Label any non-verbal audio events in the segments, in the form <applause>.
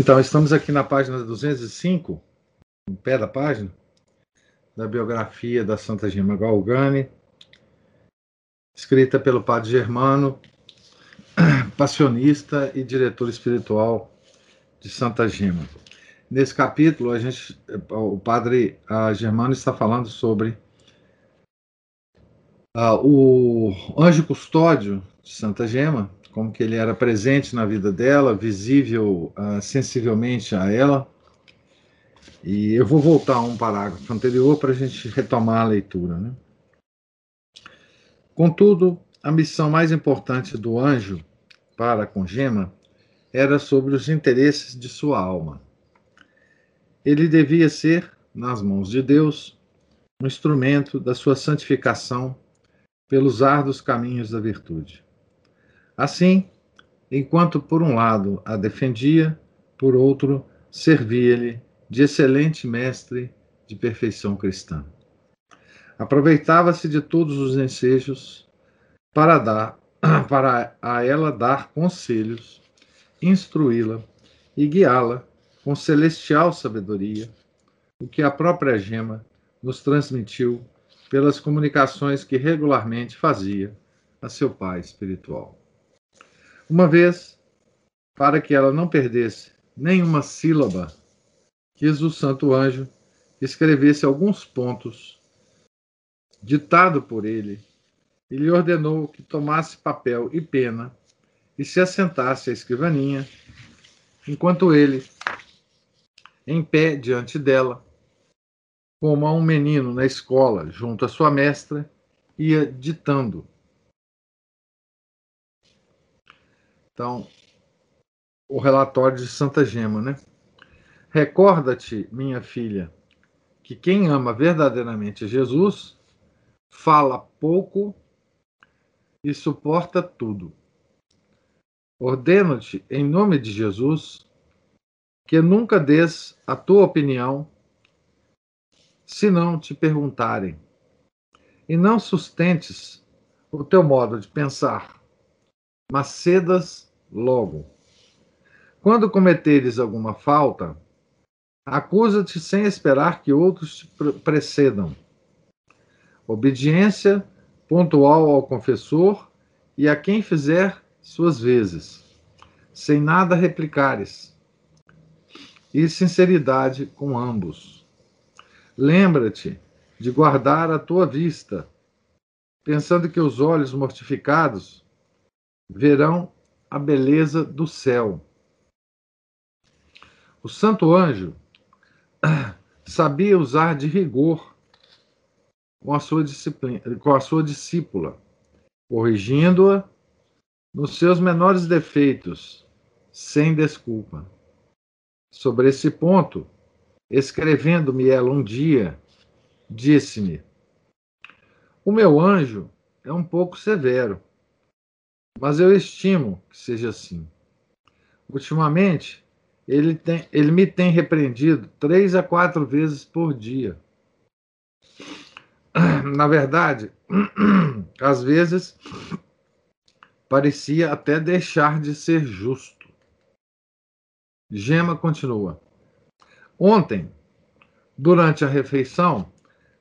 Então, estamos aqui na página 205, no pé da página, da biografia da Santa Gema Galgani, escrita pelo padre Germano, passionista e diretor espiritual de Santa Gema. Nesse capítulo, a gente, o padre Germano está falando sobre uh, o anjo custódio de Santa Gema, como que ele era presente na vida dela, visível uh, sensivelmente a ela. E eu vou voltar a um parágrafo anterior para a gente retomar a leitura. Né? Contudo, a missão mais importante do anjo para com Gema era sobre os interesses de sua alma. Ele devia ser, nas mãos de Deus, um instrumento da sua santificação pelos árduos caminhos da virtude. Assim, enquanto por um lado a defendia, por outro servia-lhe de excelente mestre de perfeição cristã. Aproveitava-se de todos os ensejos para dar <clears throat> para a ela dar conselhos, instruí-la e guiá-la com celestial sabedoria, o que a própria Gema nos transmitiu pelas comunicações que regularmente fazia a seu pai espiritual. Uma vez, para que ela não perdesse nenhuma sílaba, quis o santo anjo escrevesse alguns pontos, ditado por ele, e lhe ordenou que tomasse papel e pena e se assentasse à escrivaninha, enquanto ele, em pé diante dela, como a um menino na escola, junto à sua mestra, ia ditando Então, o relatório de Santa Gema, né? Recorda-te, minha filha, que quem ama verdadeiramente Jesus fala pouco e suporta tudo. Ordeno-te, em nome de Jesus, que nunca des a tua opinião se não te perguntarem, e não sustentes o teu modo de pensar, mas cedas logo. Quando cometeres alguma falta, acusa-te sem esperar que outros te precedam. Obediência pontual ao confessor e a quem fizer suas vezes, sem nada replicares, e sinceridade com ambos. Lembra-te de guardar a tua vista, pensando que os olhos mortificados verão a beleza do céu. O santo anjo <clears throat> sabia usar de rigor com a sua, disciplina, com a sua discípula, corrigindo-a nos seus menores defeitos, sem desculpa. Sobre esse ponto, escrevendo-me ela um dia, disse-me: O meu anjo é um pouco severo mas eu estimo que seja assim. Ultimamente, ele, tem, ele me tem repreendido três a quatro vezes por dia. <clears throat> Na verdade, <clears throat> às vezes parecia até deixar de ser justo. Gema continua. Ontem, durante a refeição,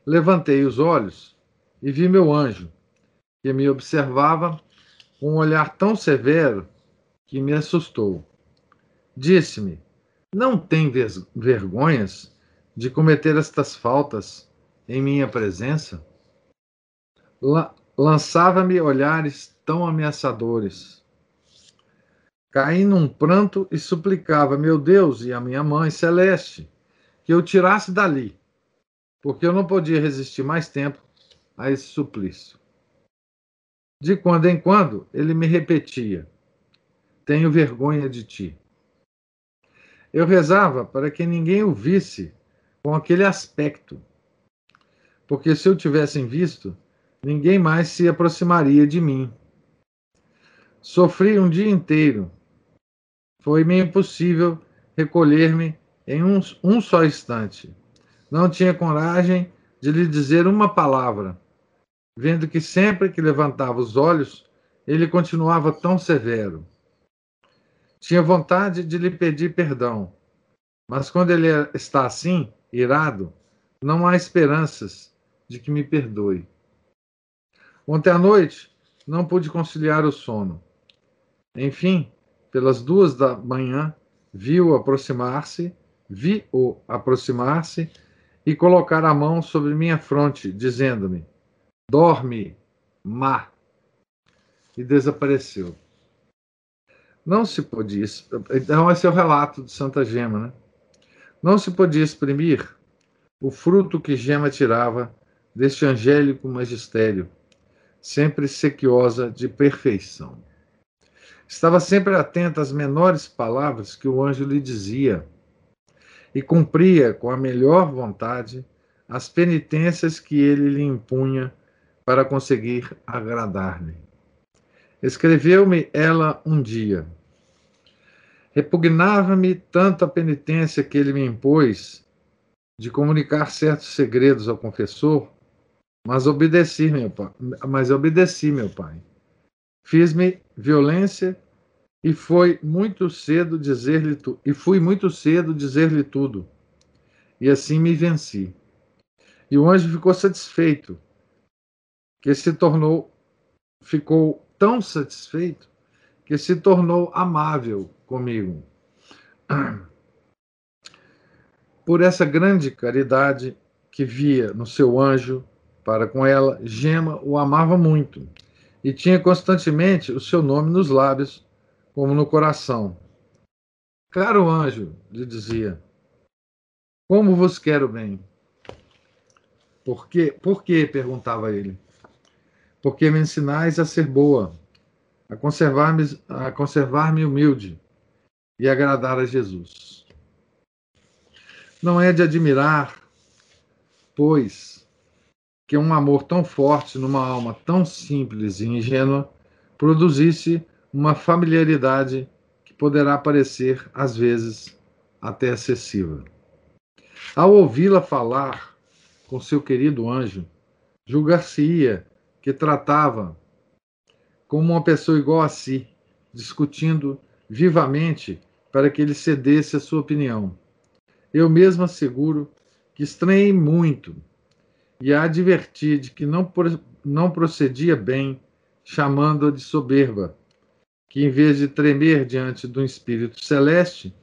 levantei os olhos e vi meu anjo, que me observava um olhar tão severo que me assustou. Disse-me: Não tem vergonhas de cometer estas faltas em minha presença? Lançava-me olhares tão ameaçadores. Caí num pranto e suplicava, meu Deus e a minha mãe celeste, que eu tirasse dali, porque eu não podia resistir mais tempo a esse suplício. De quando em quando, ele me repetia: tenho vergonha de ti. Eu rezava para que ninguém o visse com aquele aspecto, porque se eu tivessem visto, ninguém mais se aproximaria de mim. Sofri um dia inteiro. Foi-me impossível recolher-me em um, um só instante. Não tinha coragem de lhe dizer uma palavra, vendo que sempre que levantava os olhos, ele continuava tão severo. Tinha vontade de lhe pedir perdão, mas quando ele está assim, irado, não há esperanças de que me perdoe. Ontem à noite não pude conciliar o sono. Enfim, pelas duas da manhã, vi-o aproximar-se, vi-o aproximar-se e colocar a mão sobre minha fronte, dizendo-me: Dorme, má. E desapareceu. Não se podia. Então, esse é o relato de Santa Gema, né? Não se podia exprimir o fruto que Gema tirava deste angélico magistério, sempre sequiosa de perfeição. Estava sempre atenta às menores palavras que o anjo lhe dizia e cumpria com a melhor vontade as penitências que ele lhe impunha para conseguir agradar-lhe. Escreveu-me ela um dia: Repugnava-me tanto a penitência que ele me impôs de comunicar certos segredos ao confessor, mas obedeci, meu pai. Mas obedeci, meu pai. Fiz-me violência e foi muito cedo dizer-lhe tu, e fui muito cedo dizer-lhe tudo. E assim me venci. E o anjo ficou satisfeito, que se tornou ficou tão satisfeito que se tornou amável comigo. <clears throat> Por essa grande caridade que via no seu anjo para com ela, Gema o amava muito e tinha constantemente o seu nome nos lábios, como no coração. Caro anjo, lhe dizia, como vos quero bem. Por quê? Por quê? perguntava ele. Porque me ensinais a ser boa, a conservar-me a conservar humilde, e agradar a Jesus. Não é de admirar, pois, que um amor tão forte numa alma tão simples e ingênua produzisse uma familiaridade que poderá parecer, às vezes, até excessiva. Ao ouvi-la falar com seu querido anjo, julgar-se-ia que tratava como uma pessoa igual a si, discutindo vivamente para que ele cedesse a sua opinião. Eu mesmo asseguro que estranhei muito e a adverti de que não, não procedia bem chamando-a de soberba, que em vez de tremer diante do espírito celeste,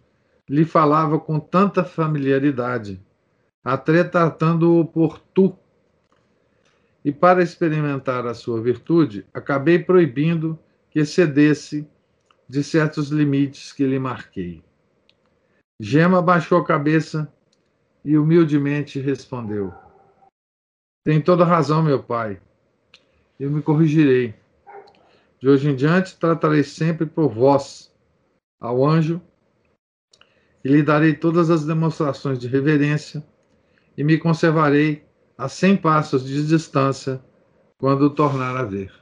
lhe falava com tanta familiaridade, até tratando-o por tu. E para experimentar a sua virtude, acabei proibindo que cedesse de certos limites que lhe marquei. Gema baixou a cabeça e humildemente respondeu: Tem toda razão, meu pai. Eu me corrigirei. De hoje em diante tratarei sempre por vós, ao anjo, e lhe darei todas as demonstrações de reverência, e me conservarei a cem passos de distância quando o tornar a ver.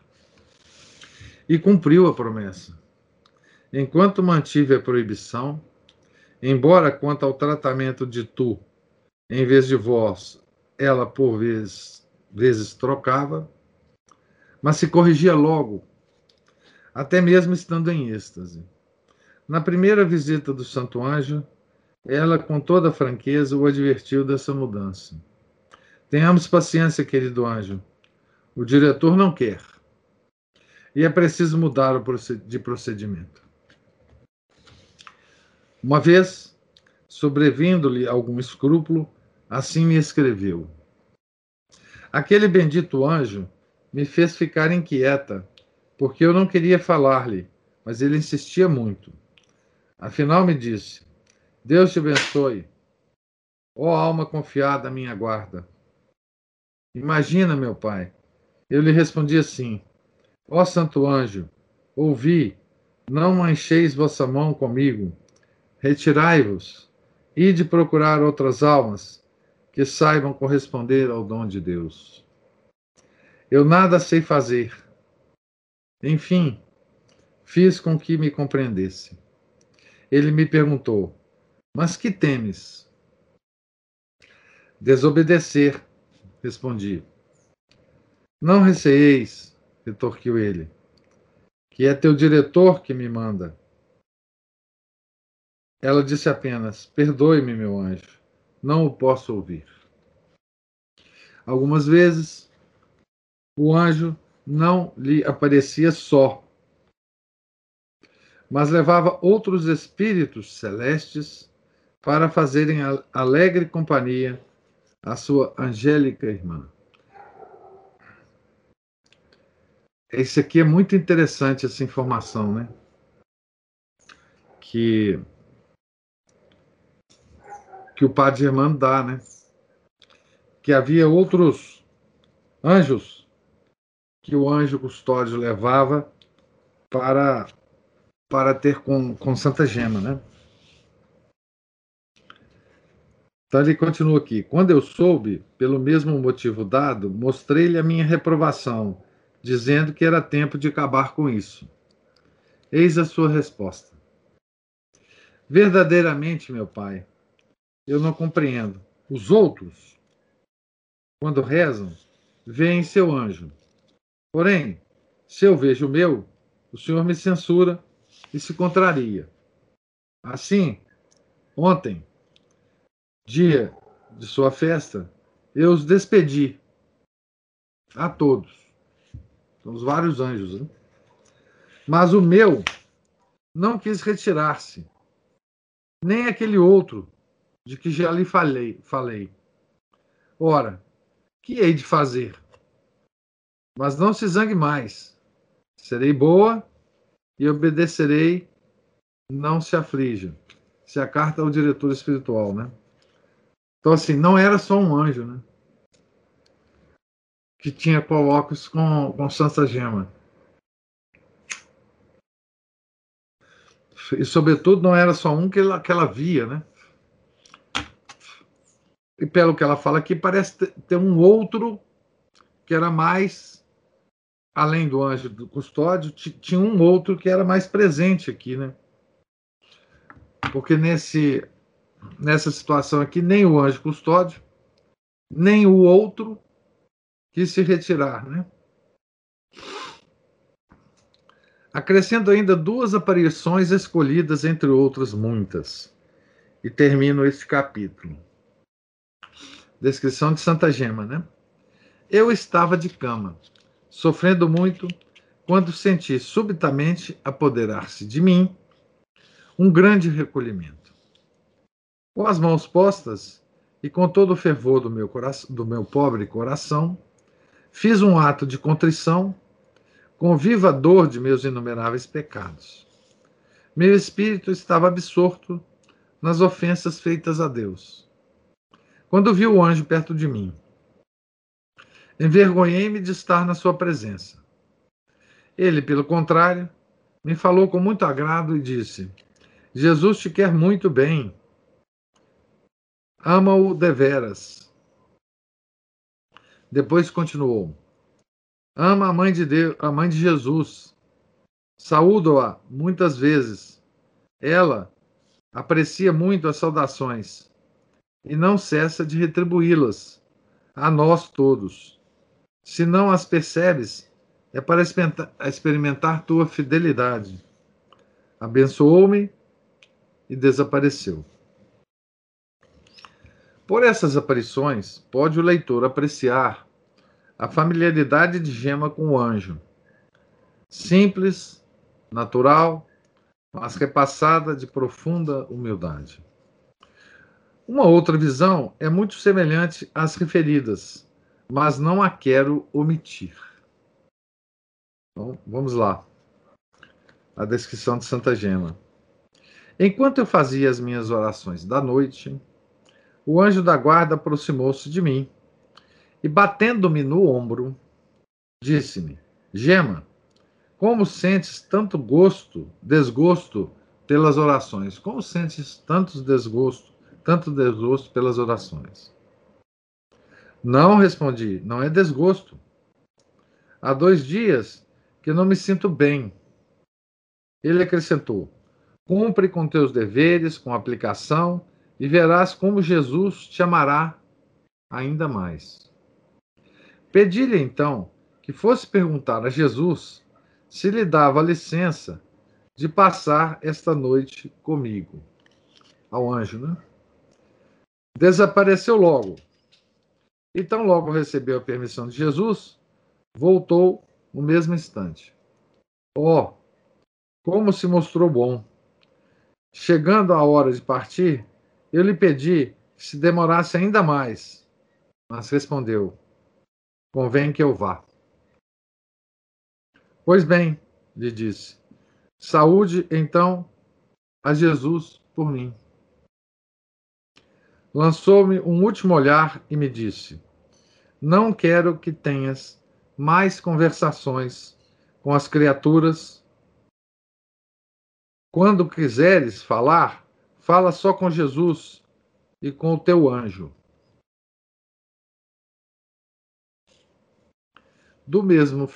E cumpriu a promessa. Enquanto mantive a proibição, embora quanto ao tratamento de tu, em vez de vós, ela por vezes, vezes trocava, mas se corrigia logo, até mesmo estando em êxtase. Na primeira visita do Santo Anjo, ela, com toda franqueza, o advertiu dessa mudança. Tenhamos paciência, querido anjo. O diretor não quer. E é preciso mudar de procedimento. Uma vez, sobrevindo-lhe algum escrúpulo, assim me escreveu: Aquele bendito anjo me fez ficar inquieta, porque eu não queria falar-lhe, mas ele insistia muito. Afinal, me disse: Deus te abençoe. Ó oh, alma confiada minha guarda. Imagina, meu pai. Eu lhe respondi assim: Ó santo anjo, ouvi, Não mancheis vossa mão comigo. Retirai-vos. Ide procurar outras almas que saibam corresponder ao dom de Deus. Eu nada sei fazer. Enfim, fiz com que me compreendesse. Ele me perguntou: Mas que temes? Desobedecer, respondi. Não receeis, retorquiu ele, que é teu diretor que me manda. Ela disse apenas: Perdoe-me, meu anjo, não o posso ouvir. Algumas vezes, o anjo não lhe aparecia só, mas levava outros espíritos celestes para fazerem alegre companhia à sua angélica irmã. Esse aqui é muito interessante, essa informação, né? Que, que o padre Germano dá, né? Que havia outros anjos que o anjo custódio levava para para ter com, com Santa Gema, né? Então ele continua aqui. Quando eu soube, pelo mesmo motivo dado, mostrei-lhe a minha reprovação, dizendo que era tempo de acabar com isso. Eis a sua resposta. Verdadeiramente, meu pai, eu não compreendo. Os outros, quando rezam, veem seu anjo. Porém, se eu vejo o meu, o senhor me censura e se contraria. Assim, ontem, dia de sua festa, eu os despedi a todos. São os vários anjos. Né? Mas o meu não quis retirar-se, nem aquele outro de que já lhe falei. falei. Ora, que hei de fazer? Mas não se zangue mais. Serei boa e obedecerei, não se aflija. Se a carta ao diretor espiritual, né? Então, assim, não era só um anjo, né? Que tinha colóquios com, com Santa Gema. E, sobretudo, não era só um que ela, que ela via, né? E pelo que ela fala aqui, parece ter um outro que era mais, além do anjo do custódio, tinha um outro que era mais presente aqui, né? Porque nesse nessa situação aqui, nem o anjo custódio, nem o outro quis se retirar, né? Acrescento ainda duas aparições escolhidas entre outras muitas. E termino este capítulo. Descrição de Santa Gema, né? Eu estava de cama, sofrendo muito, quando senti subitamente apoderar-se de mim um grande recolhimento. Com as mãos postas e com todo o fervor do meu, coração, do meu pobre coração, fiz um ato de contrição com viva dor de meus inumeráveis pecados. Meu espírito estava absorto nas ofensas feitas a Deus. Quando vi o anjo perto de mim, envergonhei-me de estar na sua presença. Ele, pelo contrário, me falou com muito agrado e disse: Jesus te quer muito bem ama-o deveras. Depois continuou: Ama a mãe de Deus, a mãe de Jesus. Saúdo-a muitas vezes. Ela aprecia muito as saudações e não cessa de retribuí-las a nós todos. Se não as percebes, é para experimentar tua fidelidade. Abençoou-me e desapareceu. Por essas aparições, pode o leitor apreciar a familiaridade de Gema com o anjo. Simples, natural, mas repassada de profunda humildade. Uma outra visão é muito semelhante às referidas, mas não a quero omitir. Então, vamos lá. A descrição de Santa Gema. Enquanto eu fazia as minhas orações da noite, o anjo da guarda aproximou-se de mim e, batendo-me no ombro, disse-me: Gema, Como sentes tanto gosto, desgosto pelas orações? Como sentes tanto desgosto, tanto desgosto pelas orações? Não respondi, não é desgosto. Há dois dias que não me sinto bem. Ele acrescentou: Cumpre com teus deveres, com aplicação, e verás como Jesus te amará ainda mais. Pedi-lhe então que fosse perguntar a Jesus se lhe dava licença de passar esta noite comigo. Ao anjo, né? Desapareceu logo. E tão logo recebeu a permissão de Jesus, voltou no mesmo instante. Oh, como se mostrou bom! Chegando a hora de partir, eu lhe pedi que se demorasse ainda mais, mas respondeu: Convém que eu vá. Pois bem, lhe disse, saúde então a Jesus por mim. Lançou-me um último olhar e me disse: Não quero que tenhas mais conversações com as criaturas. Quando quiseres falar, fala só com Jesus e com o teu anjo. Do mesmo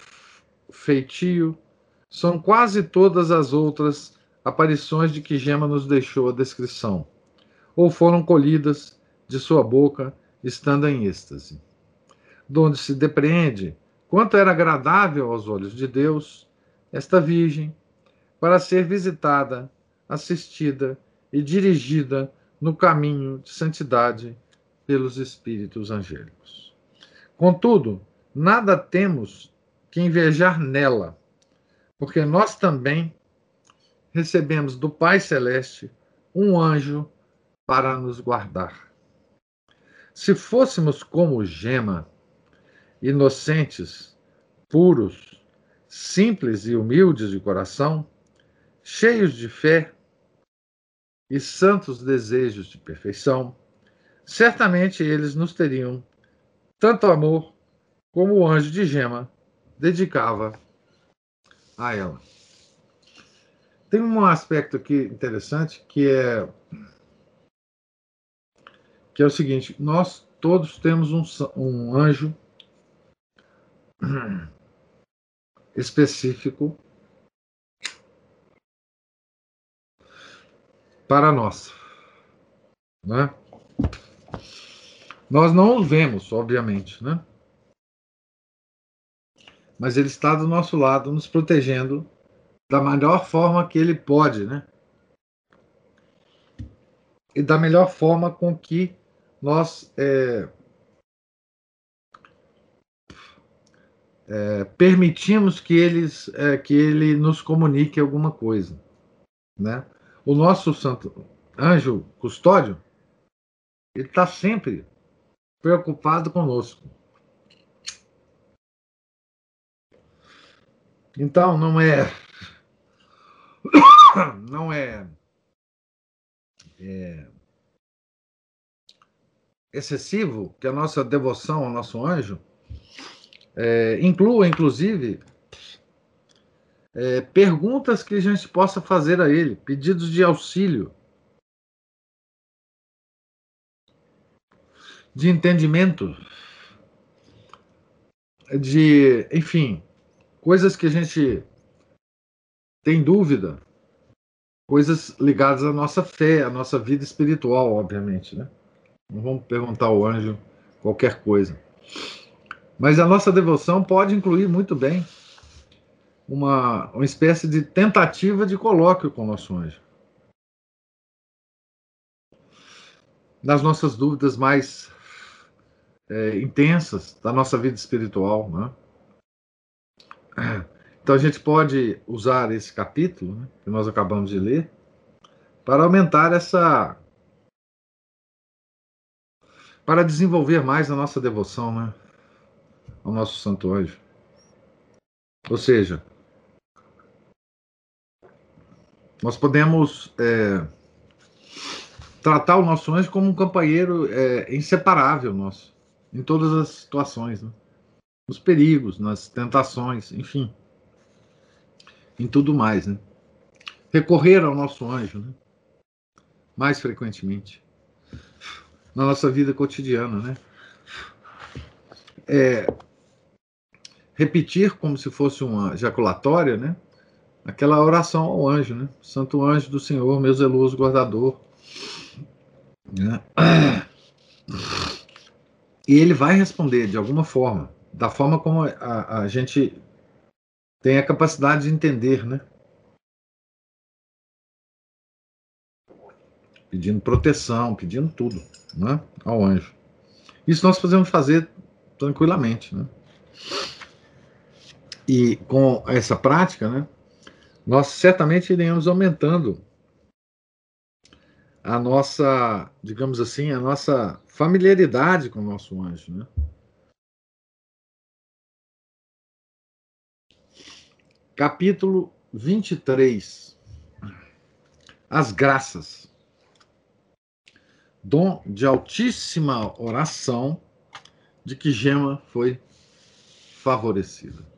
feitio, são quase todas as outras aparições de que Gema nos deixou a descrição, ou foram colhidas de sua boca estando em êxtase, donde se depreende quanto era agradável aos olhos de Deus esta Virgem para ser visitada, assistida e dirigida no caminho de santidade pelos espíritos angélicos. Contudo, nada temos que invejar nela, porque nós também recebemos do Pai Celeste um anjo para nos guardar. Se fôssemos como gema, inocentes, puros, simples e humildes de coração, cheios de fé e santos desejos de perfeição, certamente eles nos teriam tanto amor como o anjo de gema dedicava a ela. Tem um aspecto aqui interessante que é que é o seguinte: nós todos temos um, um anjo <clears throat> específico para nós, né? Nós não o vemos, obviamente, né? mas ele está do nosso lado, nos protegendo da melhor forma que ele pode, né? E da melhor forma com que nós é, é, permitimos que, eles, é, que ele nos comunique alguma coisa, né? O nosso santo anjo custódio, ele está sempre preocupado conosco. Então, não é. <coughs> Não é, é excessivo que a nossa devoção ao nosso anjo é, inclua, inclusive, é, perguntas que a gente possa fazer a ele, pedidos de auxílio, de entendimento, de, enfim, coisas que a gente tem dúvida, coisas ligadas à nossa fé, à nossa vida espiritual, obviamente, né? Não vamos perguntar ao anjo qualquer coisa. Mas a nossa devoção pode incluir muito bem uma, uma espécie de tentativa de colóquio com o nosso anjo. Nas nossas dúvidas mais é, intensas da nossa vida espiritual, né? Então a gente pode usar esse capítulo né, que nós acabamos de ler para aumentar essa. para desenvolver mais a nossa devoção né, ao nosso Santo Anjo. Ou seja, nós podemos é, tratar o nosso anjo como um companheiro é, inseparável nosso, em todas as situações. Né? nos perigos, nas tentações, enfim. em tudo mais, né? Recorrer ao nosso anjo, né? Mais frequentemente. Na nossa vida cotidiana, né? É, repetir como se fosse uma ejaculatória, né? Aquela oração ao anjo, né? Santo anjo do Senhor, meu zeloso guardador. Né? E ele vai responder de alguma forma, da forma como a, a gente tem a capacidade de entender, né? Pedindo proteção, pedindo tudo, né? Ao anjo. Isso nós podemos fazer tranquilamente, né? E com essa prática, né? Nós certamente iremos aumentando a nossa, digamos assim, a nossa familiaridade com o nosso anjo, né? Capítulo 23. As graças. Dom de altíssima oração de que Gema foi favorecida.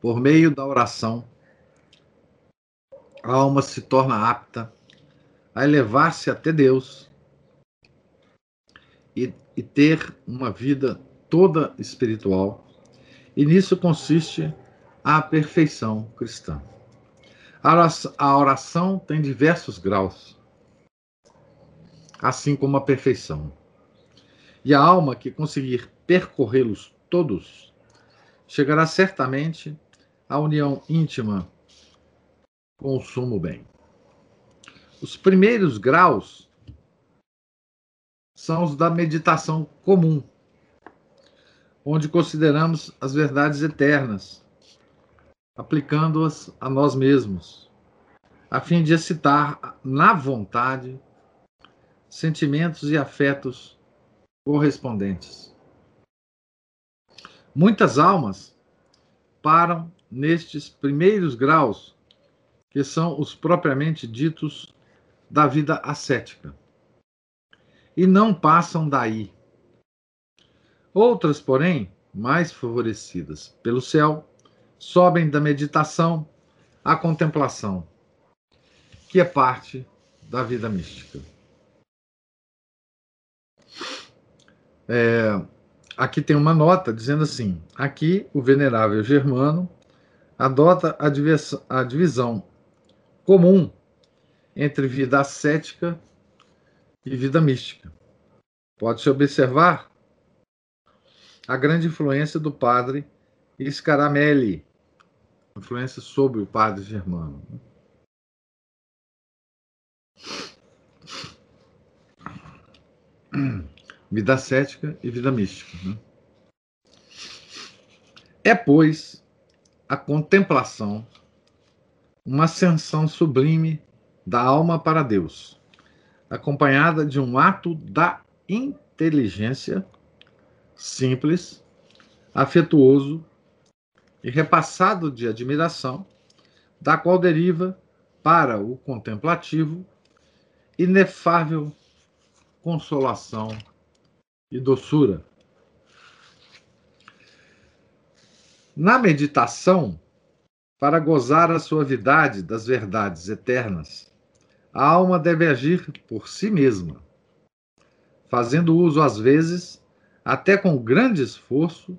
Por meio da oração, a alma se torna apta a elevar-se até Deus e, e ter uma vida toda espiritual. E nisso consiste a perfeição cristã. A oração tem diversos graus, assim como a perfeição. E a alma que conseguir percorrê-los todos chegará certamente à união íntima com o sumo bem. Os primeiros graus são os da meditação comum, onde consideramos as verdades eternas, aplicando-as a nós mesmos, a fim de excitar na vontade sentimentos e afetos correspondentes. Muitas almas param nestes primeiros graus que são os propriamente ditos da vida ascética. E não passam daí. Outras, porém, mais favorecidas pelo céu, sobem da meditação à contemplação, que é parte da vida mística. É, aqui tem uma nota dizendo assim: aqui o venerável Germano adota a divisão comum entre vida ascética e vida mística. Pode-se observar a grande influência do padre Scaramelli, influência sobre o padre Germano. Vida ascética e vida mística. Né? É, pois, a contemplação uma ascensão sublime da alma para Deus, acompanhada de um ato da inteligência simples, afetuoso e repassado de admiração, da qual deriva para o contemplativo inefável consolação e doçura. Na meditação, para gozar a suavidade das verdades eternas, a alma deve agir por si mesma, fazendo uso, às vezes, até com grande esforço,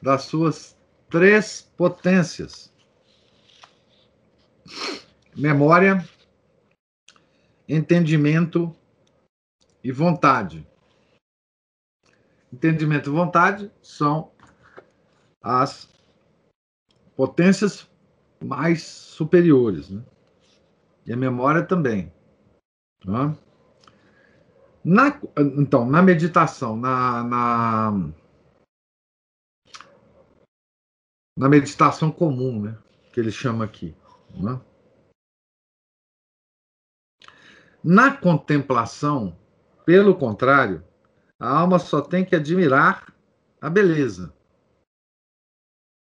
das suas três potências: memória, entendimento e vontade. Entendimento e vontade são as potências mais superiores. Né? E a memória também. Tá? Na, então, na meditação, na, na, na, meditação comum, né, que ele chama aqui. Né? Na contemplação, pelo contrário, a alma só tem que admirar a beleza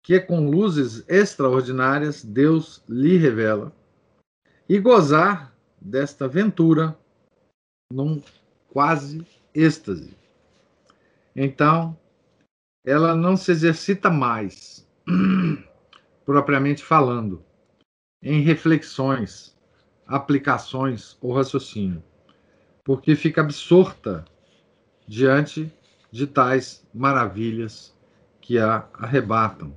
que com luzes extraordinárias Deus lhe revela, e gozar desta ventura num quase êxtase. Então, ela não se exercita mais, <clears throat> propriamente falando, em reflexões, aplicações ou raciocínio, porque fica absorta diante de tais maravilhas que a arrebatam.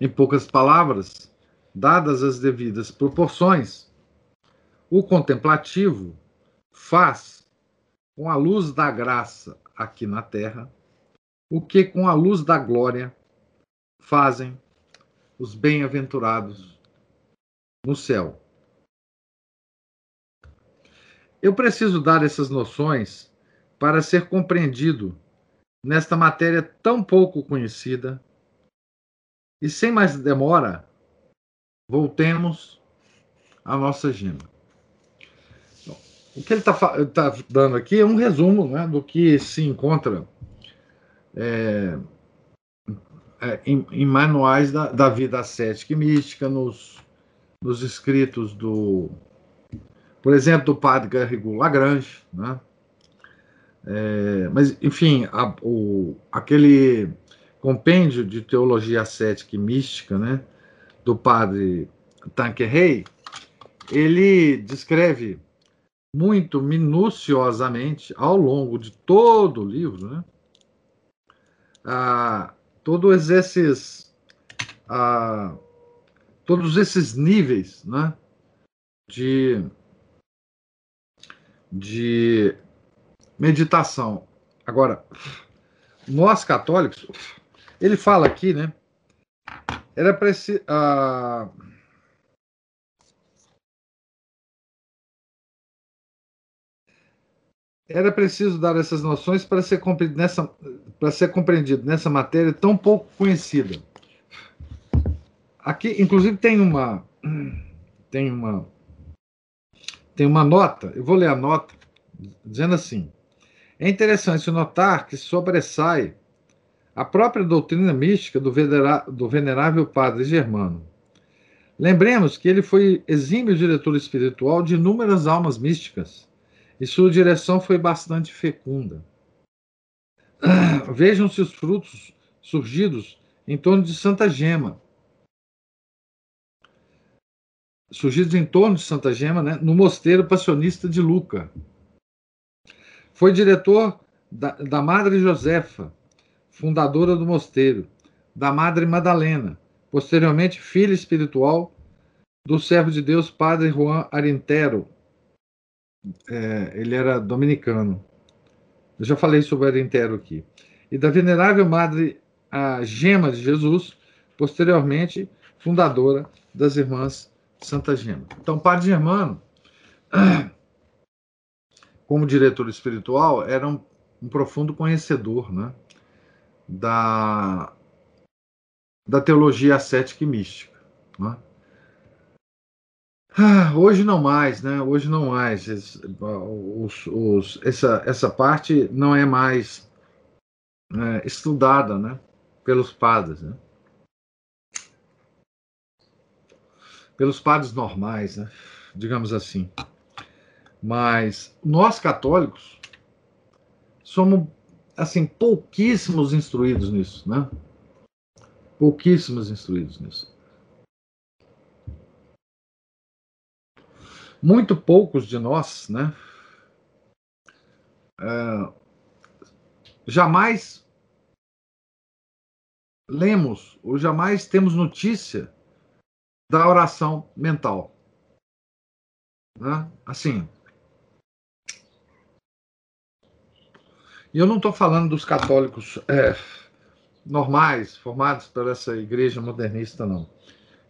Em poucas palavras, dadas as devidas proporções, o contemplativo faz, com a luz da graça aqui na terra, o que com a luz da glória fazem os bem-aventurados no céu. Eu preciso dar essas noções para ser compreendido nesta matéria tão pouco conhecida. E sem mais demora, voltemos à nossa agenda. O que ele está tá dando aqui é um resumo né, do que se encontra é, é, em, em, manuais da, da, vida ascética e mística, nos, nos escritos do, por exemplo, do padre Garrigou Lagrange, né? É, mas, enfim, a, o, aquele compêndio de teologia ascética e mística, né, do padre Tanqueray, ele descreve muito minuciosamente, ao longo de todo o livro, né, a, todos esses a, todos esses níveis né, de, de meditação. Agora, nós católicos, ele fala aqui, né? Era preciso. Uh, era preciso dar essas noções para ser nessa, para ser compreendido nessa matéria tão pouco conhecida. Aqui, inclusive, tem uma tem uma tem uma nota. Eu vou ler a nota dizendo assim: é interessante notar que sobressai a própria doutrina mística do, do venerável padre Germano. Lembremos que ele foi exímio diretor espiritual de inúmeras almas místicas e sua direção foi bastante fecunda. Vejam-se os frutos surgidos em torno de Santa Gema. Surgidos em torno de Santa Gema, né, no mosteiro passionista de Luca. Foi diretor da, da Madre Josefa, fundadora do mosteiro, da Madre Madalena, posteriormente filha espiritual do servo de Deus Padre Juan Arintero. É, ele era dominicano. Eu já falei sobre Arintero aqui. E da venerável Madre a Gema de Jesus, posteriormente fundadora das Irmãs Santa Gema. Então, Padre Germano <clears throat> como diretor espiritual, era um, um profundo conhecedor né, da, da teologia ascética e mística. Né? Ah, hoje não mais, né? Hoje não mais. Os, os, essa, essa parte não é mais é, estudada, né? Pelos padres, né? Pelos padres normais, né? Digamos assim. Mas nós católicos somos assim pouquíssimos instruídos nisso, né? Pouquíssimos instruídos nisso. Muito poucos de nós, né? É, jamais lemos ou jamais temos notícia da oração mental. Né? Assim, E eu não estou falando dos católicos é, normais, formados por essa igreja modernista, não.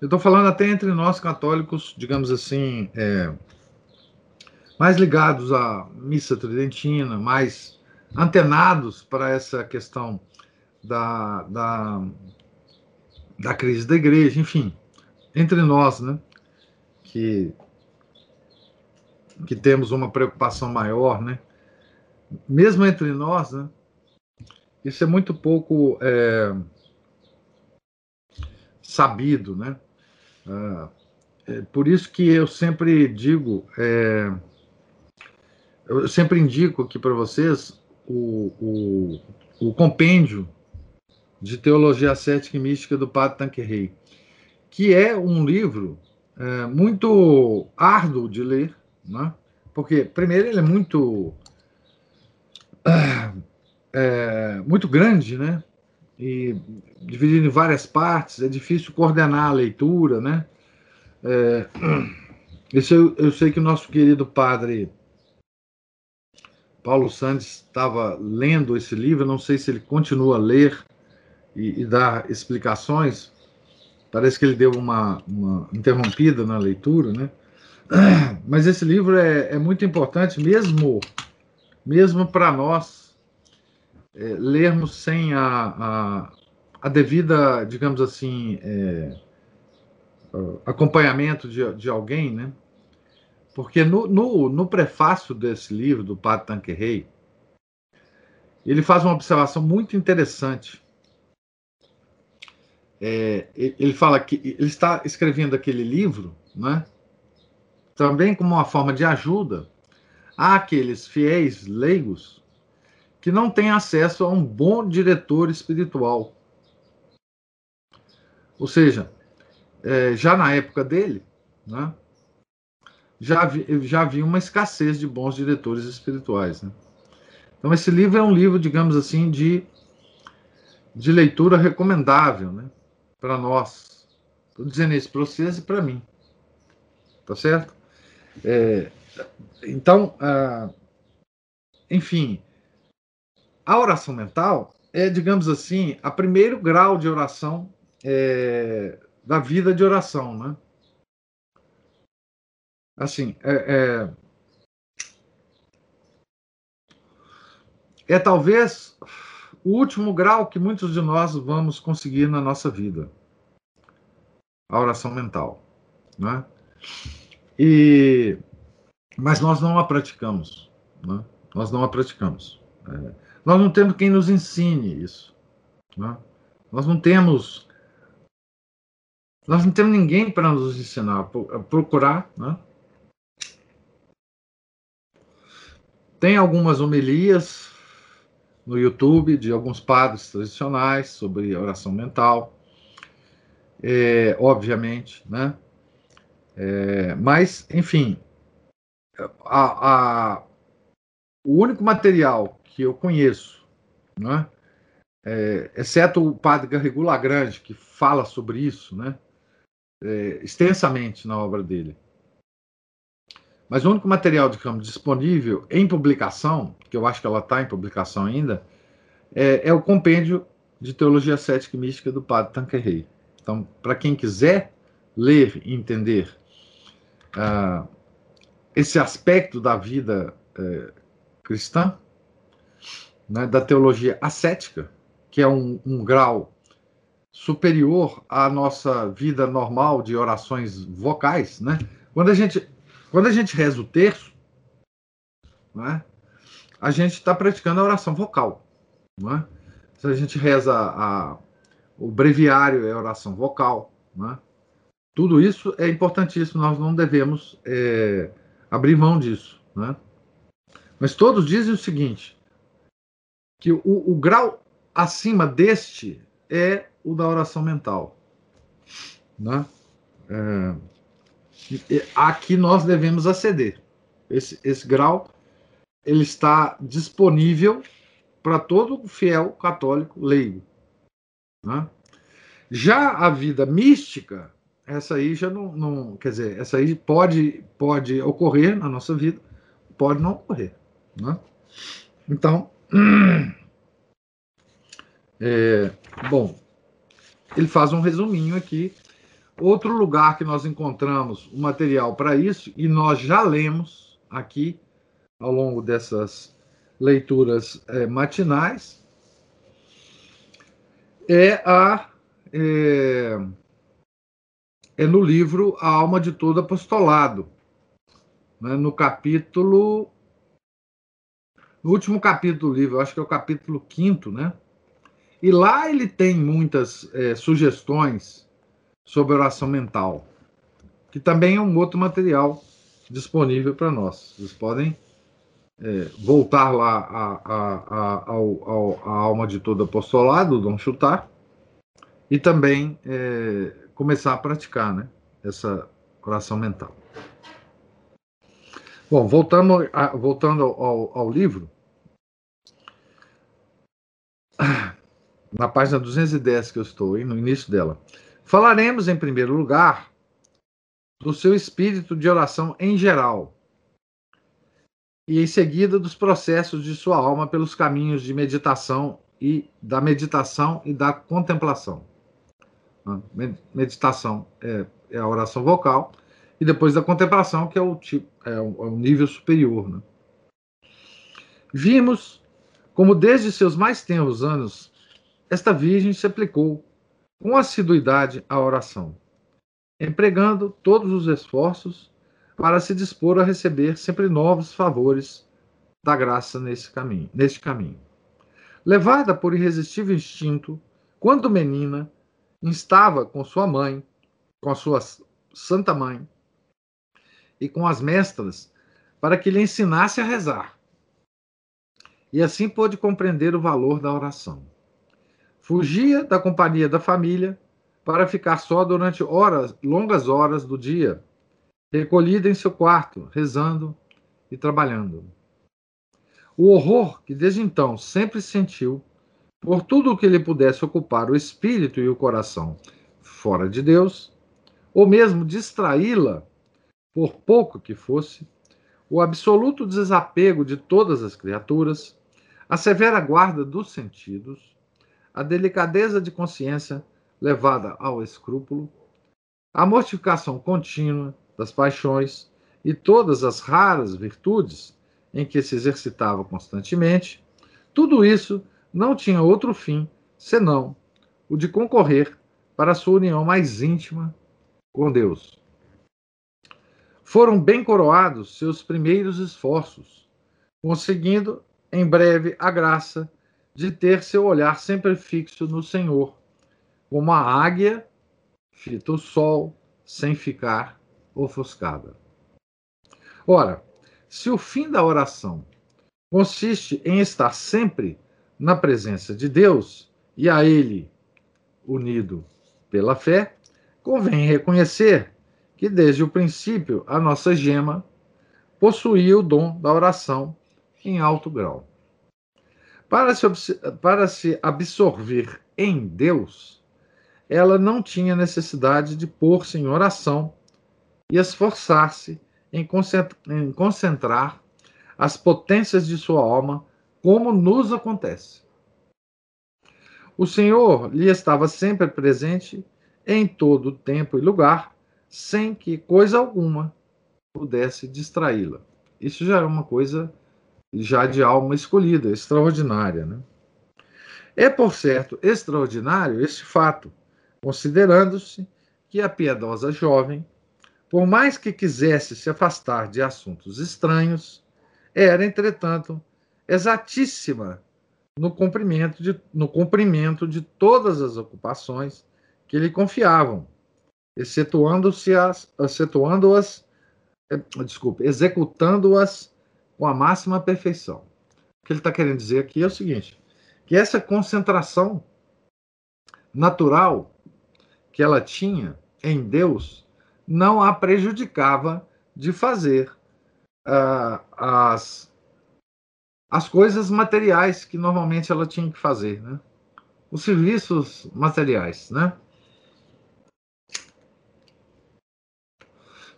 Eu estou falando até entre nós católicos, digamos assim, é, mais ligados à missa tridentina, mais antenados para essa questão da, da, da crise da igreja, enfim, entre nós, né, que, que temos uma preocupação maior, né, mesmo entre nós, né, isso é muito pouco é, sabido, né? Ah, é por isso que eu sempre digo, é, eu sempre indico aqui para vocês o, o, o compêndio de Teologia Cética e Mística do Padre Tanquerrey, que é um livro é, muito árduo de ler, né? porque, primeiro, ele é muito, é, muito grande, né? e dividido em várias partes, é difícil coordenar a leitura, né? É, esse eu, eu sei que o nosso querido padre Paulo Santos estava lendo esse livro, não sei se ele continua a ler e, e dar explicações. Parece que ele deu uma, uma, interrompida na leitura, né? Mas esse livro é, é muito importante, mesmo, mesmo para nós é, lermos sem a, a, a, devida, digamos assim, é, acompanhamento de, de alguém, né? Porque no, no, no prefácio desse livro, do Padre Tanquerrey, ele faz uma observação muito interessante. É, ele fala que ele está escrevendo aquele livro, né, também como uma forma de ajuda àqueles fiéis leigos que não têm acesso a um bom diretor espiritual. Ou seja, é, já na época dele, né, já, vi, já havia uma escassez de bons diretores espirituais. Né? Então, esse livro é um livro, digamos assim, de, de leitura recomendável né? para nós. Estou dizendo isso para vocês e para mim. Tá certo? É, então, ah, enfim, a oração mental é, digamos assim, a primeiro grau de oração é, da vida de oração, né? assim, é, é, é talvez o último grau que muitos de nós vamos conseguir na nossa vida a oração mental, né? E mas nós não a praticamos, né? Nós não a praticamos. É, nós não temos quem nos ensine isso, né? Nós não temos nós não temos ninguém para nos ensinar a procurar, né? Tem algumas homilias no YouTube de alguns padres tradicionais sobre oração mental, é, obviamente, né? É, mas, enfim, a, a, o único material que eu conheço, né? É, exceto o padre Garrigou Lagrange, que fala sobre isso, né? É, extensamente na obra dele. Mas o único material de campo disponível em publicação, que eu acho que ela está em publicação ainda, é, é, o compêndio de Teologia Cética e Mística do Padre Tanquerrey. Então, para quem quiser ler e entender uh, esse aspecto da vida uh, cristã, né, da teologia ascética, que é um, um grau superior à nossa vida normal de orações vocais, né? Quando a gente quando a gente reza o terço, né, a gente está praticando a oração vocal. Né? Se a gente reza a, o breviário, é oração vocal. Né? Tudo isso é importantíssimo, nós não devemos é, abrir mão disso. Né? Mas todos dizem o seguinte: que o, o grau acima deste é o da oração mental. Né? É, aqui nós devemos aceder. Esse, esse grau ele está disponível para todo fiel católico leigo. Né? Já a vida mística, essa aí já não, não, quer dizer, essa aí pode pode ocorrer na nossa vida, pode não ocorrer, né? Então, <clears throat> é, bom, ele faz um resuminho aqui Outro lugar que nós encontramos o material para isso, e nós já lemos aqui ao longo dessas leituras é, matinais, é, a, é, é no livro A Alma de Todo Apostolado, né, no capítulo. No último capítulo do livro, acho que é o capítulo quinto, né? E lá ele tem muitas é, sugestões sobre oração mental, que também é um outro material disponível para nós. Vocês podem é, voltar lá a, a, a, ao, a alma de todo apostolado, Dom Chutar, e também é, começar a praticar né, essa oração mental. Bom, voltando, a, voltando ao, ao livro, na página 210 que eu estou, no início dela, falaremos em primeiro lugar do seu espírito de oração em geral e em seguida dos processos de sua alma pelos caminhos de meditação e da meditação e da contemplação. Meditação é, é a oração vocal e depois da contemplação, que é o, tipo, é o, é o nível superior. Né? Vimos como, desde seus mais tenros anos, esta virgem se aplicou com assiduidade à oração, empregando todos os esforços para se dispor a receber sempre novos favores da graça nesse caminho, neste caminho. Levada por irresistível instinto, quando menina, instava com sua mãe, com a sua santa mãe, e com as mestras para que lhe ensinasse a rezar. E assim pôde compreender o valor da oração. Fugia da companhia da família para ficar só durante horas, longas horas do dia, recolhida em seu quarto, rezando e trabalhando. O horror que desde então sempre sentiu por tudo que lhe pudesse ocupar o espírito e o coração fora de Deus, ou mesmo distraí-la por pouco que fosse, o absoluto desapego de todas as criaturas, a severa guarda dos sentidos, a delicadeza de consciência levada ao escrúpulo, a mortificação contínua das paixões e todas as raras virtudes em que se exercitava constantemente, tudo isso não tinha outro fim senão o de concorrer para a sua união mais íntima com Deus. Foram bem coroados seus primeiros esforços, conseguindo em breve a graça de ter seu olhar sempre fixo no Senhor, como a águia fita o sol sem ficar ofuscada. Ora, se o fim da oração consiste em estar sempre na presença de Deus e a Ele unido pela fé, convém reconhecer que desde o princípio a nossa gema possuía o dom da oração em alto grau. Para se, para se absorver em Deus, ela não tinha necessidade de pôr-se em oração e esforçar-se em concentrar as potências de sua alma, como nos acontece. O Senhor lhe estava sempre presente em todo tempo e lugar, sem que coisa alguma pudesse distraí-la. Isso já é uma coisa já de alma escolhida, extraordinária. Né? É, por certo, extraordinário este fato, considerando-se que a piedosa jovem, por mais que quisesse se afastar de assuntos estranhos, era, entretanto, exatíssima no cumprimento de, no cumprimento de todas as ocupações que lhe confiavam, excetuando-se as, excetuando-as, é, desculpe, executando-as com a máxima perfeição. O que ele está querendo dizer aqui é o seguinte: que essa concentração natural que ela tinha em Deus não a prejudicava de fazer uh, as, as coisas materiais que normalmente ela tinha que fazer, né? os serviços materiais, né?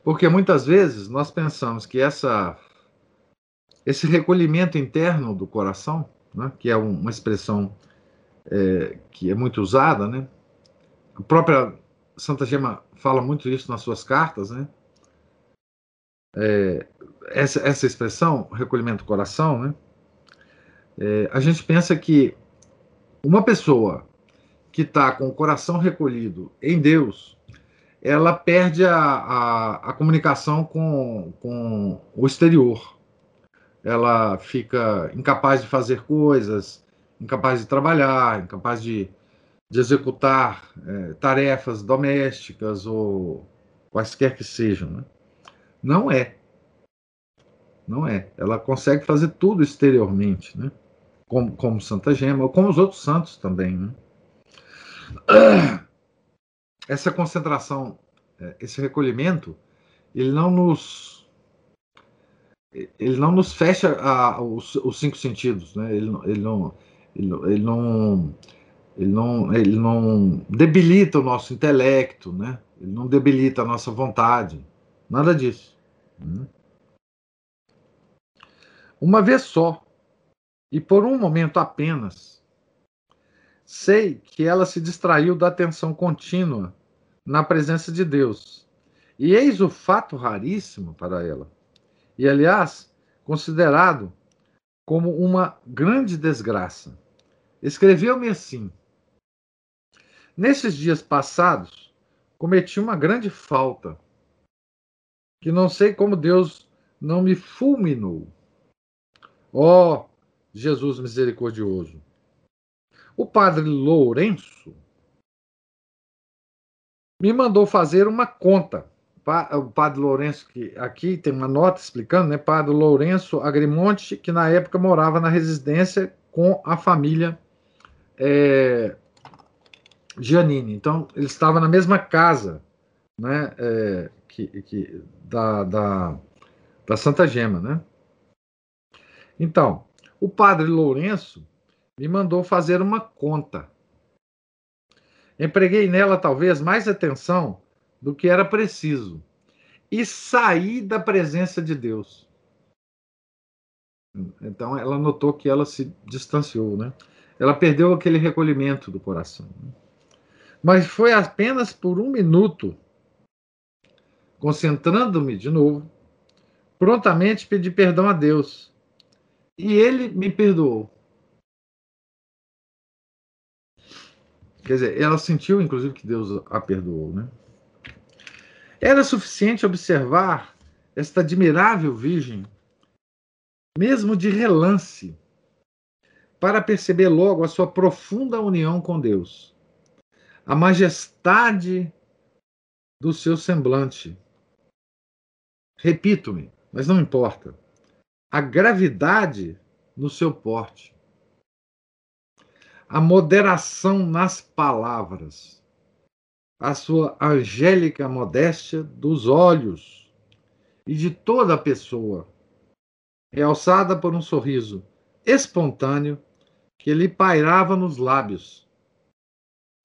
Porque muitas vezes nós pensamos que essa, esse recolhimento interno do coração, né, que é uma expressão é, que é muito usada, né? A própria Santa Gema fala muito isso nas suas cartas, né? É, essa, essa expressão, recolhimento do coração, né? É, a gente pensa que uma pessoa que está com o coração recolhido em Deus, ela perde a, a, a comunicação com, com o exterior. Ela fica incapaz de fazer coisas, incapaz de trabalhar, incapaz de, de executar é, tarefas domésticas ou quaisquer que sejam. Né? Não é. Não é. Ela consegue fazer tudo exteriormente, né? Como, como Santa Gema, ou como os outros santos também, né? Essa concentração, é, esse recolhimento, ele não nos ele não nos fecha a, os, os, cinco sentidos, né? Ele, ele não ele, ele não ele não, ele não debilita o nosso intelecto, né? ele não debilita a nossa vontade, nada disso. Né? Uma vez só, e por um momento apenas, sei que ela se distraiu da atenção contínua na presença de Deus. E eis o fato raríssimo para ela. E, aliás, considerado como uma grande desgraça. Escreveu-me assim: Nesses dias passados, cometi uma grande falta, que não sei como Deus não me fulminou. Oh, Jesus misericordioso! O padre Lourenço me mandou fazer uma conta. O padre Lourenço, que aqui tem uma nota explicando, né? Padre Lourenço Agrimonte, que na época morava na residência com a família é, Giannini. Então, ele estava na mesma casa né, é, que, que, da, da, da Santa Gema. Né? Então, o padre Lourenço me mandou fazer uma conta. Empreguei nela talvez mais atenção do que era preciso e saí da presença de Deus. Então ela notou que ela se distanciou, né? Ela perdeu aquele recolhimento do coração. Né? Mas foi apenas por um minuto, concentrando-me de novo, prontamente pedi perdão a Deus. E ele me perdoou. Quer dizer, ela sentiu, inclusive, que Deus a perdoou, né? Era suficiente observar esta admirável virgem, mesmo de relance, para perceber logo a sua profunda união com Deus a majestade do seu semblante. Repito-me, mas não importa. A gravidade no seu porte. A moderação nas palavras. A sua angélica modéstia dos olhos e de toda a pessoa, realçada por um sorriso espontâneo que lhe pairava nos lábios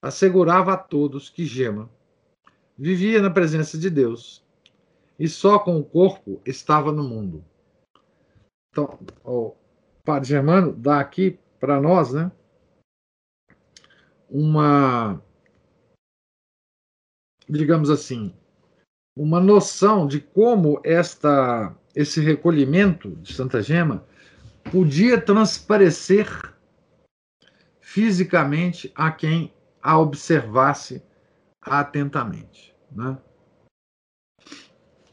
assegurava a todos que Gema vivia na presença de Deus e só com o corpo estava no mundo. Então, o Padre Germano dá aqui para nós, né, uma, digamos assim, uma noção de como esta, esse recolhimento de Santa Gema podia transparecer fisicamente a quem a observasse atentamente. Né?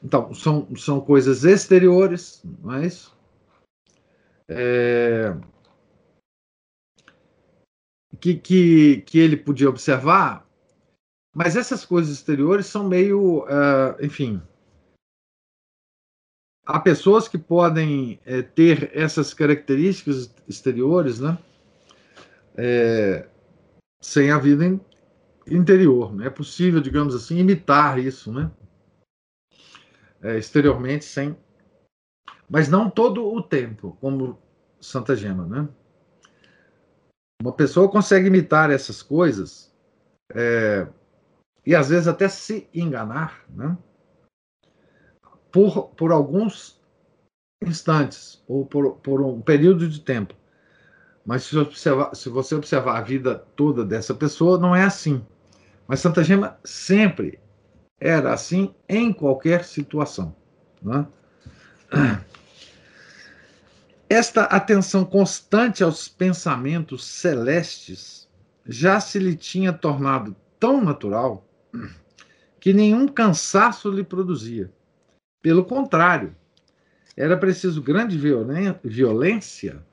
Então, são, são coisas exteriores, não é isso? É, que, que, que ele podia observar, mas essas coisas exteriores são meio, uh, enfim. Há pessoas que podem é, ter essas características exteriores, né? É, sem a vida interior. Né? É possível, digamos assim, imitar isso, né? É, exteriormente, sem. Mas não todo o tempo, como Santa Gema, né? Uma pessoa consegue imitar essas coisas é, e às vezes até se enganar, né? Por, por alguns instantes ou por, por um período de tempo. Mas se, observar, se você observar a vida toda dessa pessoa, não é assim. Mas Santa Gema sempre era assim em qualquer situação. Né? Esta atenção constante aos pensamentos celestes já se lhe tinha tornado tão natural que nenhum cansaço lhe produzia. Pelo contrário, era preciso grande violência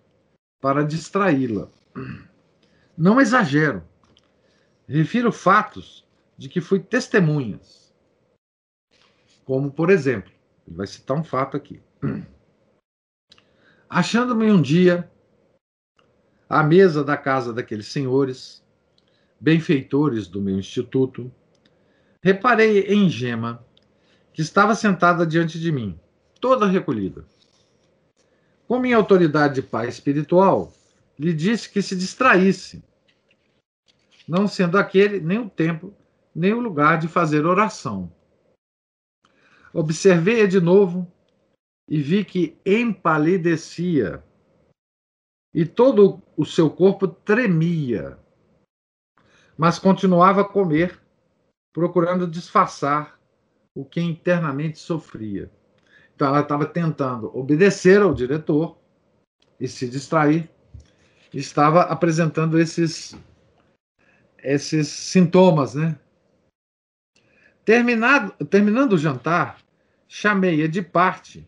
para distraí-la. Não exagero. Refiro fatos de que fui testemunhas. Como, por exemplo, ele vai citar um fato aqui. Achando-me um dia à mesa da casa daqueles senhores, benfeitores do meu instituto, reparei em Gema, que estava sentada diante de mim, toda recolhida. Com minha autoridade de pai espiritual, lhe disse que se distraísse, não sendo aquele nem o tempo, nem o lugar de fazer oração. Observei-a de novo e vi que empalidecia e todo o seu corpo tremia, mas continuava a comer, procurando disfarçar o que internamente sofria. Então ela estava tentando obedecer ao diretor e se distrair, estava apresentando esses esses sintomas, né? Terminado, terminando o jantar, chamei-a de parte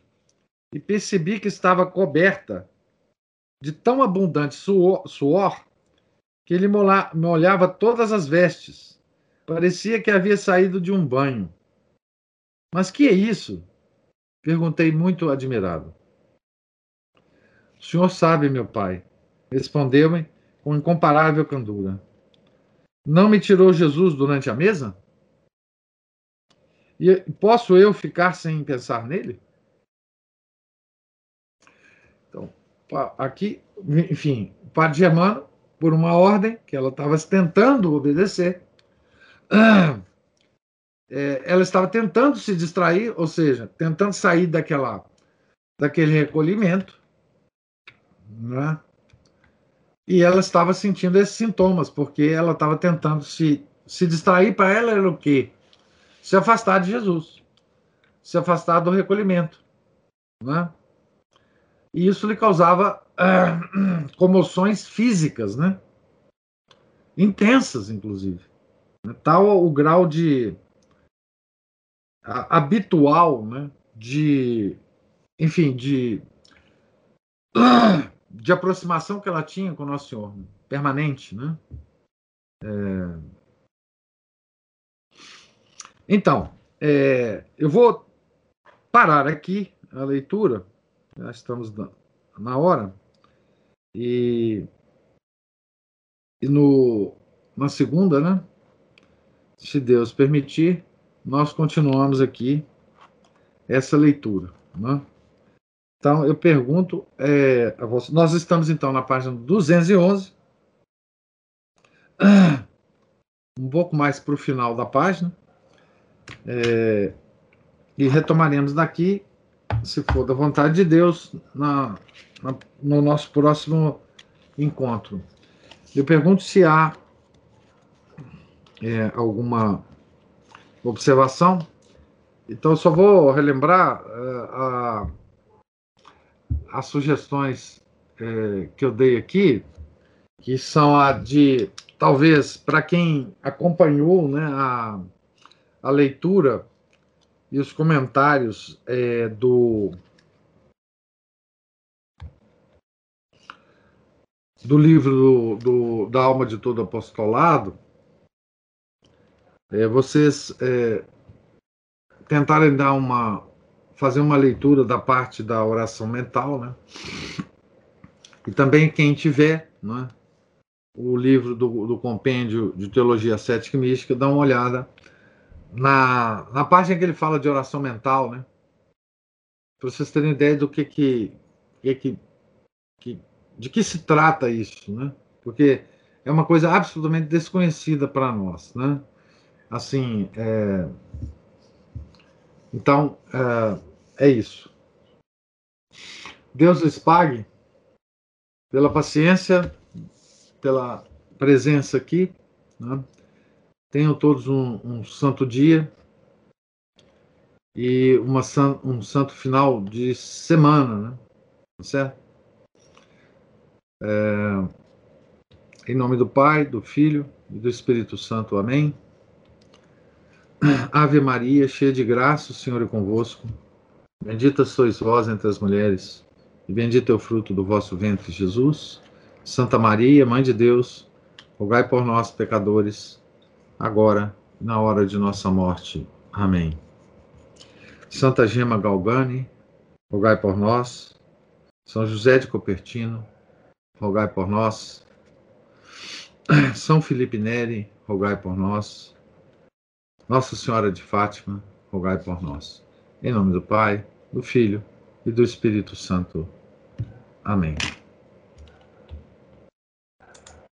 e percebi que estava coberta de tão abundante suor, suor que ele me olhava todas as vestes. Parecia que havia saído de um banho. Mas que é isso? Perguntei muito admirado. O senhor sabe, meu pai, respondeu-me com incomparável candura. Não me tirou Jesus durante a mesa? E posso eu ficar sem pensar nele? aqui, enfim, o padre Germano, por uma ordem que ela estava tentando obedecer, é, <clears throat> ela estava tentando se distrair, ou seja, tentando sair daquela, daquele recolhimento, né? e ela estava sentindo esses sintomas, porque ela estava tentando se, se distrair. Para ela era o quê? Se afastar de Jesus, se afastar do recolhimento. Né? e isso lhe causava <clears throat> comoções físicas, né? Intensas, inclusive. Tal o grau de habitual, né? De, enfim, de <clears throat> de aproximação que ela tinha com o Nosso Senhor, permanente, né? É... Então, é, eu vou parar aqui a leitura já estamos na hora. E, e no, na segunda, né? Se Deus permitir, nós continuamos aqui essa leitura. Né? Então, eu pergunto é, a você. Nós estamos, então, na página 211. Um pouco mais para o final da página. É, e retomaremos daqui se for da vontade de Deus, na, na, no nosso próximo encontro. Eu pergunto se há é, alguma observação. Então, eu só vou relembrar é, a, as sugestões é, que eu dei aqui, que são a de, talvez, para quem acompanhou né, a, a leitura e os comentários é, do do livro do, do, da alma de todo apostolado, é, vocês é, tentarem dar uma fazer uma leitura da parte da oração mental, né? E também quem tiver, né? O livro do, do compêndio de teologia cética e mística, dá uma olhada na, na página que ele fala de oração mental, né? Para vocês terem ideia do que que, que, que, de que se trata isso, né? Porque é uma coisa absolutamente desconhecida para nós, né? Assim, é... então é, é isso. Deus lhes pague pela paciência, pela presença aqui, né? Tenham todos um, um santo dia e uma, um santo final de semana, né? Tá certo? É, em nome do Pai, do Filho e do Espírito Santo. Amém. Ave Maria, cheia de graça, o Senhor é convosco. Bendita sois vós entre as mulheres, e bendito é o fruto do vosso ventre, Jesus. Santa Maria, Mãe de Deus, rogai por nós, pecadores agora na hora de nossa morte. Amém. Santa Gema Galgani, rogai por nós. São José de Copertino, rogai por nós. São Felipe Neri, rogai por nós. Nossa Senhora de Fátima, rogai por nós. Em nome do Pai, do Filho e do Espírito Santo. Amém.